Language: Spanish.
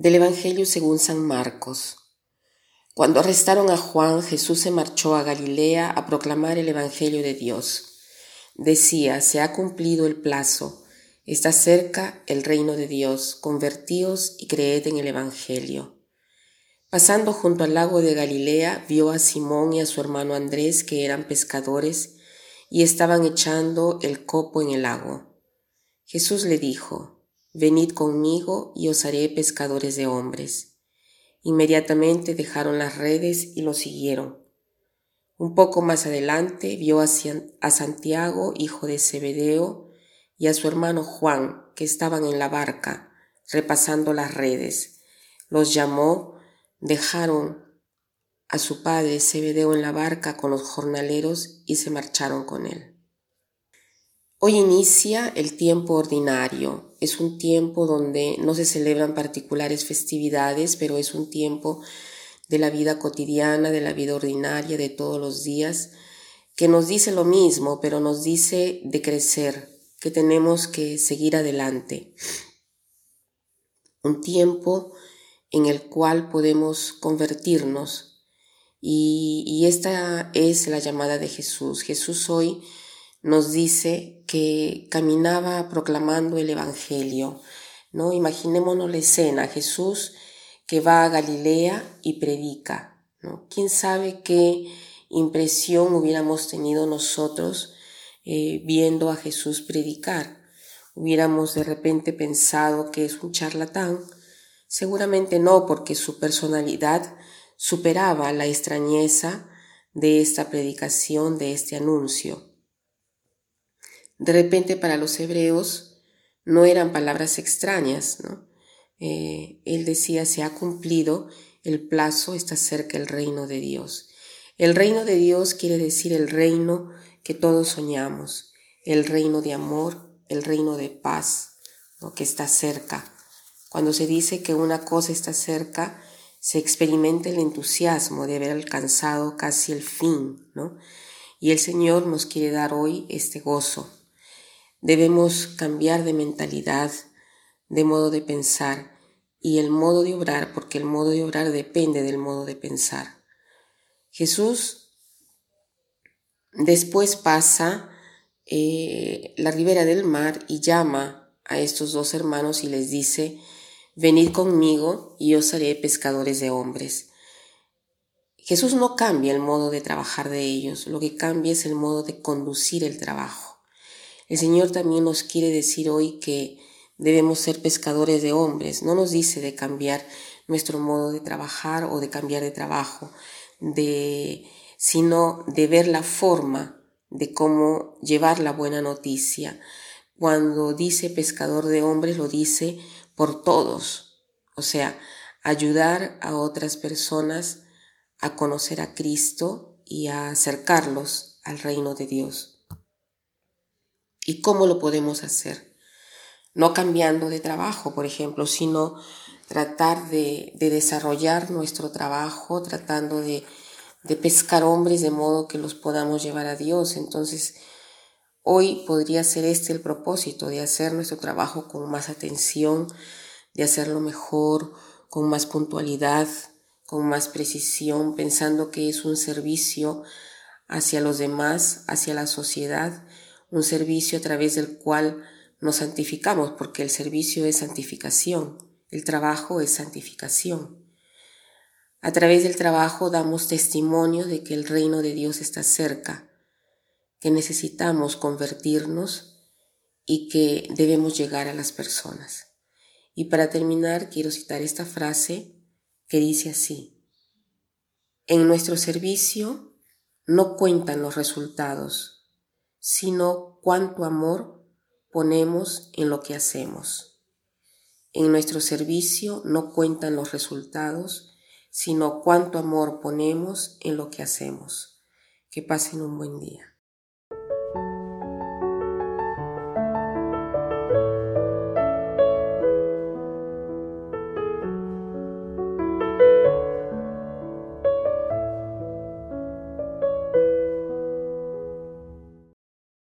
Del Evangelio según San Marcos. Cuando arrestaron a Juan, Jesús se marchó a Galilea a proclamar el Evangelio de Dios. Decía, se ha cumplido el plazo, está cerca el reino de Dios, convertíos y creed en el Evangelio. Pasando junto al lago de Galilea, vio a Simón y a su hermano Andrés, que eran pescadores, y estaban echando el copo en el lago. Jesús le dijo, Venid conmigo y os haré pescadores de hombres. Inmediatamente dejaron las redes y lo siguieron. Un poco más adelante vio a Santiago, hijo de Zebedeo, y a su hermano Juan, que estaban en la barca, repasando las redes. Los llamó, dejaron a su padre Zebedeo en la barca con los jornaleros y se marcharon con él. Hoy inicia el tiempo ordinario. Es un tiempo donde no se celebran particulares festividades, pero es un tiempo de la vida cotidiana, de la vida ordinaria, de todos los días, que nos dice lo mismo, pero nos dice de crecer, que tenemos que seguir adelante. Un tiempo en el cual podemos convertirnos. Y, y esta es la llamada de Jesús. Jesús hoy nos dice que caminaba proclamando el Evangelio. ¿no? Imaginémonos la escena, Jesús que va a Galilea y predica. ¿no? ¿Quién sabe qué impresión hubiéramos tenido nosotros eh, viendo a Jesús predicar? ¿Hubiéramos de repente pensado que es un charlatán? Seguramente no, porque su personalidad superaba la extrañeza de esta predicación, de este anuncio. De repente para los hebreos no eran palabras extrañas, ¿no? Eh, él decía, se ha cumplido el plazo, está cerca el reino de Dios. El reino de Dios quiere decir el reino que todos soñamos, el reino de amor, el reino de paz, ¿no? que está cerca. Cuando se dice que una cosa está cerca, se experimenta el entusiasmo de haber alcanzado casi el fin, ¿no? Y el Señor nos quiere dar hoy este gozo. Debemos cambiar de mentalidad, de modo de pensar y el modo de obrar, porque el modo de obrar depende del modo de pensar. Jesús después pasa eh, la ribera del mar y llama a estos dos hermanos y les dice, venid conmigo y os haré pescadores de hombres. Jesús no cambia el modo de trabajar de ellos, lo que cambia es el modo de conducir el trabajo. El Señor también nos quiere decir hoy que debemos ser pescadores de hombres. No nos dice de cambiar nuestro modo de trabajar o de cambiar de trabajo, de, sino de ver la forma de cómo llevar la buena noticia. Cuando dice pescador de hombres, lo dice por todos. O sea, ayudar a otras personas a conocer a Cristo y a acercarlos al reino de Dios. ¿Y cómo lo podemos hacer? No cambiando de trabajo, por ejemplo, sino tratar de, desarrollar nuestro trabajo, tratando de, de pescar hombres de modo que los podamos llevar a Dios. Entonces, hoy podría ser este el propósito, de hacer nuestro trabajo con más atención, de hacerlo mejor, con más puntualidad, con más precisión, pensando que es un servicio hacia los demás, hacia la sociedad un servicio a través del cual nos santificamos, porque el servicio es santificación, el trabajo es santificación. A través del trabajo damos testimonio de que el reino de Dios está cerca, que necesitamos convertirnos y que debemos llegar a las personas. Y para terminar, quiero citar esta frase que dice así, en nuestro servicio no cuentan los resultados, sino cuánto amor ponemos en lo que hacemos. En nuestro servicio no cuentan los resultados, sino cuánto amor ponemos en lo que hacemos. Que pasen un buen día.